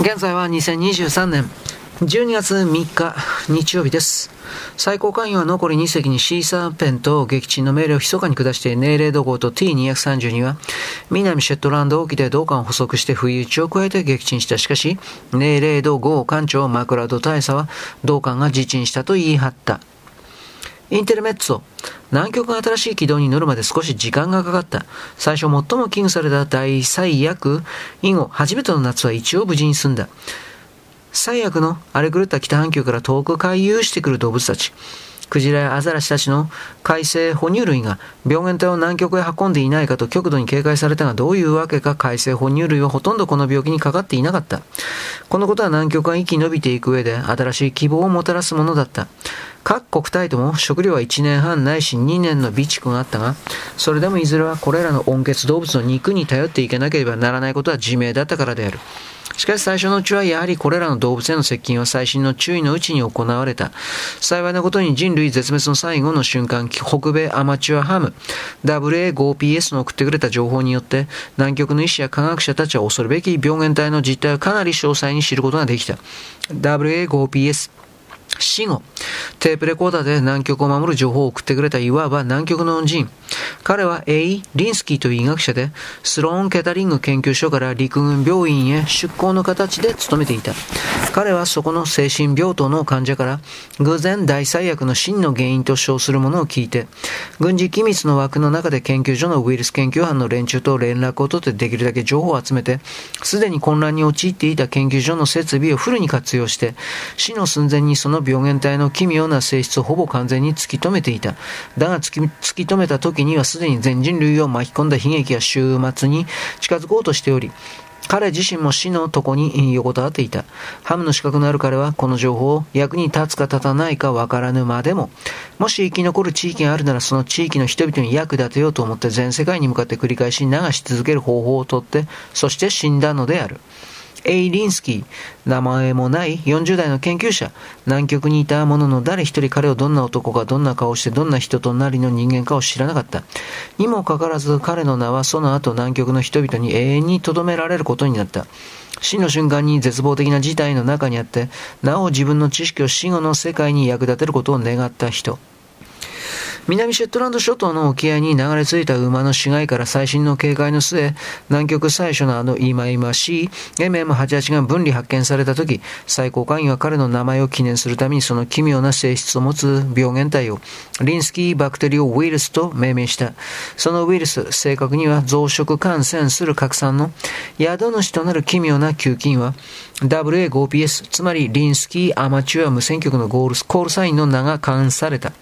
現在は2023年12月3日日曜日です。最高会議は残り2隻にシーサーペンと撃沈の命令を密かに下してネーレード号と T232 は南シェットランド沖で同艦を捕捉して不意打ちを加えて撃沈した。しかし、ネーレード号艦長マクラド大佐は同艦が自沈したと言い張った。インテルメッツォ。南極が新しい軌道に乗るまで少し時間がかかった。最初最も危惧された大最悪以後、初めての夏は一応無事に済んだ。最悪の荒れ狂った北半球から遠く回遊してくる動物たち。クジラやアザラシたちの海生哺乳類が病原体を南極へ運んでいないかと極度に警戒されたがどういうわけか海生哺乳類はほとんどこの病気にかかっていなかった。このことは南極が生き延びていく上で新しい希望をもたらすものだった。各国体とも食料は1年半ないし2年の備蓄があったが、それでもいずれはこれらの温血動物の肉に頼っていけなければならないことは自明だったからである。しかし最初のうちはやはりこれらの動物への接近は細心の注意のうちに行われた。幸いなことに人類絶滅の最後の瞬間、北米アマチュアハム WA5PS の送ってくれた情報によって南極の医師や科学者たちは恐るべき病原体の実態をかなり詳細に知ることができた。WA5PS 死後、テープレコーダーで南極を守る情報を送ってくれたいわば南極の恩人。彼は A. リンスキーという医学者で、スローン・ケタリング研究所から陸軍病院へ出向の形で勤めていた。彼はそこの精神病棟の患者から、偶然大最悪の真の原因と称するものを聞いて、軍事機密の枠の中で研究所のウイルス研究班の連中と連絡を取ってできるだけ情報を集めて、すでに混乱に陥っていた研究所の設備をフルに活用して、死の寸前にその病原体の奇妙な性質をほぼ完全に突き止めていた。だが突き止めた時にはすでに全人類を巻き込んだ悲劇や終末に近づこうとしており、彼自身も死の床に横たわっていた。ハムの資格のある彼はこの情報を役に立つか立たないかわからぬまでも、もし生き残る地域があるならその地域の人々に役立てようと思って全世界に向かって繰り返し流し続ける方法をとって、そして死んだのである。エイ・リンスキー、名前もない40代の研究者、南極にいたものの誰一人彼をどんな男かどんな顔してどんな人となりの人間かを知らなかった。にもかかわらず彼の名はその後南極の人々に永遠に留められることになった。死の瞬間に絶望的な事態の中にあって、なお自分の知識を死後の世界に役立てることを願った人。南シェットランド諸島の沖合に流れ着いた馬の死骸から最新の警戒の末、南極最初のあの忌々しい MM88 が分離発見された時、最高会議は彼の名前を記念するためにその奇妙な性質を持つ病原体をリンスキーバクテリオウイルスと命名した。そのウイルス、正確には増殖感染する拡散の宿主となる奇妙な球菌は WA5PS、つまりリンスキーアマチュア無線局のゴールコールサインの名が冠された。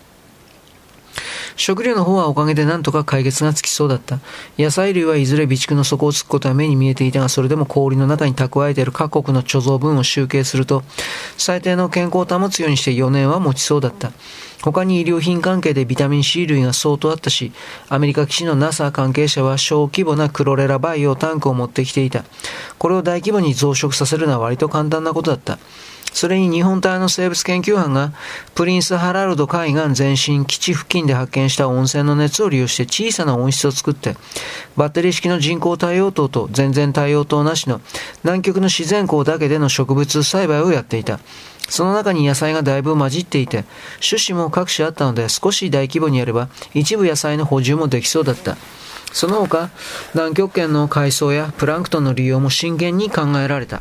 食料の方はおかげで何とか解決がつきそうだった。野菜類はいずれ備蓄の底をつくことは目に見えていたが、それでも氷の中に蓄えている各国の貯蔵分を集計すると、最低の健康を保つようにして4年は持ちそうだった。他に医療品関係でビタミン C 類が相当あったし、アメリカ基地の NASA 関係者は小規模なクロレラバイオタンクを持ってきていた。これを大規模に増殖させるのは割と簡単なことだった。それに日本隊の生物研究班がプリンスハラルド海岸前進基地付近で発見した温泉の熱を利用して小さな温室を作ってバッテリー式の人工太陽灯と全然太陽灯なしの南極の自然光だけでの植物栽培をやっていた。その中に野菜がだいぶ混じっていて、種子も各種あったので少し大規模にやれば一部野菜の補充もできそうだった。その他、南極圏の海藻やプランクトンの利用も真剣に考えられた。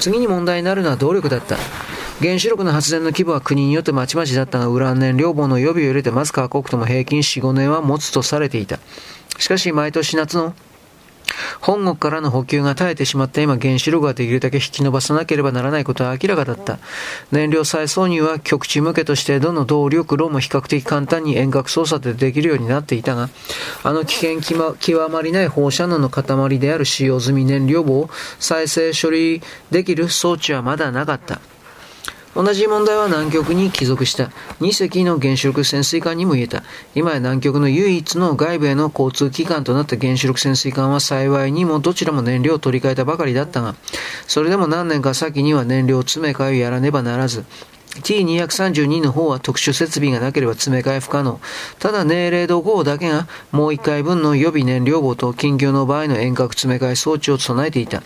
次に問題になるのは動力だった。原子力の発電の規模は国によってまちまちだったが、ウラン燃料棒の予備を入れてまず各国とも平均4、5年は持つとされていた。しかし、毎年夏の本国からの補給が絶えてしまった今、原子力ができるだけ引き延ばさなければならないことは明らかだった。燃料再挿入は極地向けとしてどの動力炉も比較的簡単に遠隔操作でできるようになっていたが、あの危険極まりない放射能の塊である使用済み燃料棒を再生処理できる装置はまだなかった。同じ問題は南極に帰属した2隻の原子力潜水艦にも言えた。今や南極の唯一の外部への交通機関となった原子力潜水艦は幸いにもどちらも燃料を取り替えたばかりだったが、それでも何年か先には燃料詰め替えをやらねばならず、T232 の方は特殊設備がなければ詰め替え不可能。ただ、年齢度5だけがもう一回分の予備燃料棒と緊急の場合の遠隔詰め替え装置を備えていた。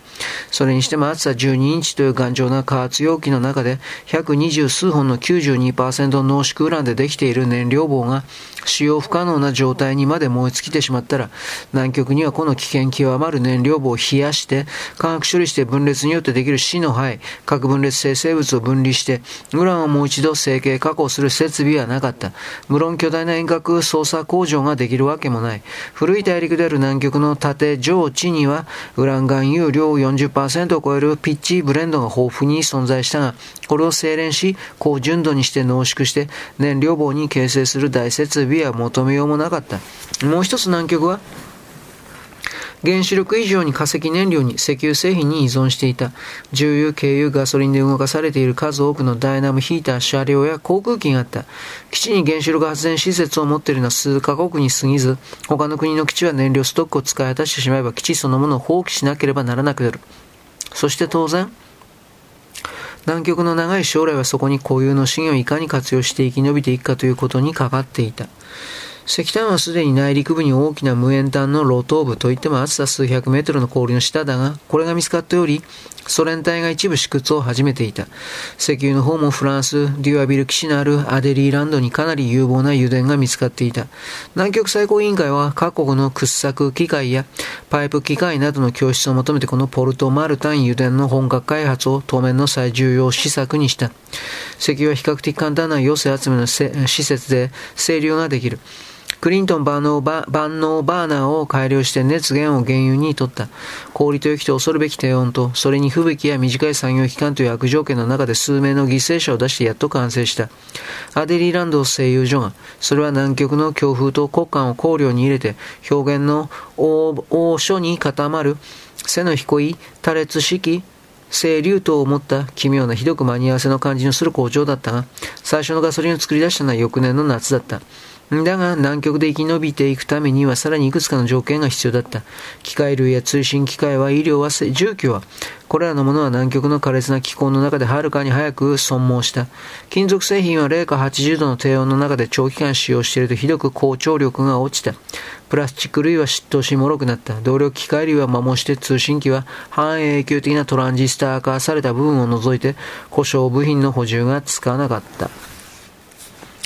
それにしても厚さ12インチという頑丈な加圧容器の中で120数本の92%濃縮ウランでできている燃料棒が使用不可能な状態にまで燃え尽きてしまったら、南極にはこの危険極まる燃料棒を冷やして、化学処理して分裂によってできる死の灰、核分裂性生物を分離して、ウランをもう一度成形加工する設備はなかった。無論巨大な遠隔操作工場ができるわけもない。古い大陸である南極の縦上地には、ウラン含有量40%を超えるピッチブレンドが豊富に存在したが、これを精錬し、高純度にして濃縮して、燃料棒に形成する大設備は求めようもなかった。もう一つ南極は、原子力以上に化石燃料に石油製品に依存していた。重油、軽油、ガソリンで動かされている数多くのダイナムヒーター、車両や航空機があった。基地に原子力発電施設を持っているのは数カ国に過ぎず、他の国の基地は燃料ストックを使い果たしてしまえば基地そのものを放棄しなければならなくなる。そして当然、南極の長い将来はそこに固有の資源をいかに活用して生き延びていくかということにかかっていた。石炭はすでに内陸部に大きな無塩炭の露頭部といっても厚さ数百メートルの氷の下だが、これが見つかっており、ソ連隊が一部試掘を始めていた。石油の方もフランス、デュアビル基地のあるアデリーランドにかなり有望な油田が見つかっていた。南極最高委員会は各国の掘削機械やパイプ機械などの教室を求めてこのポルトマルタン油田の本格開発を当面の最重要施策にした。石油は比較的簡単な寄せ集めの施設で清流ができる。クリントン万能バ万能バーナーを改良して熱源を原油に取った。氷と雪と恐るべき低温と、それに吹雪や短い作業期間という悪条件の中で数名の犠牲者を出してやっと完成した。アデリーランド製油所が、それは南極の強風と国間を考慮に入れて、表現の大所に固まる背の低い多列式清流とを持った奇妙なひどく間に合わせの感じのする工場だったが、最初のガソリンを作り出したのは翌年の夏だった。だが南極で生き延びていくためにはさらにいくつかの条件が必要だった。機械類や通信機械は医療は住居は、これらのものは南極の苛烈な気候の中ではるかに早く損耗した。金属製品は零下80度の低温の中で長期間使用しているとひどく高張力が落ちた。プラスチック類は嫉妬し脆くなった。動力機械類は摩耗して通信機は半永久的なトランジスター化された部分を除いて故障部品の補充がつかなかった。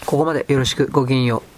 ここまでよろしくごきげんよう。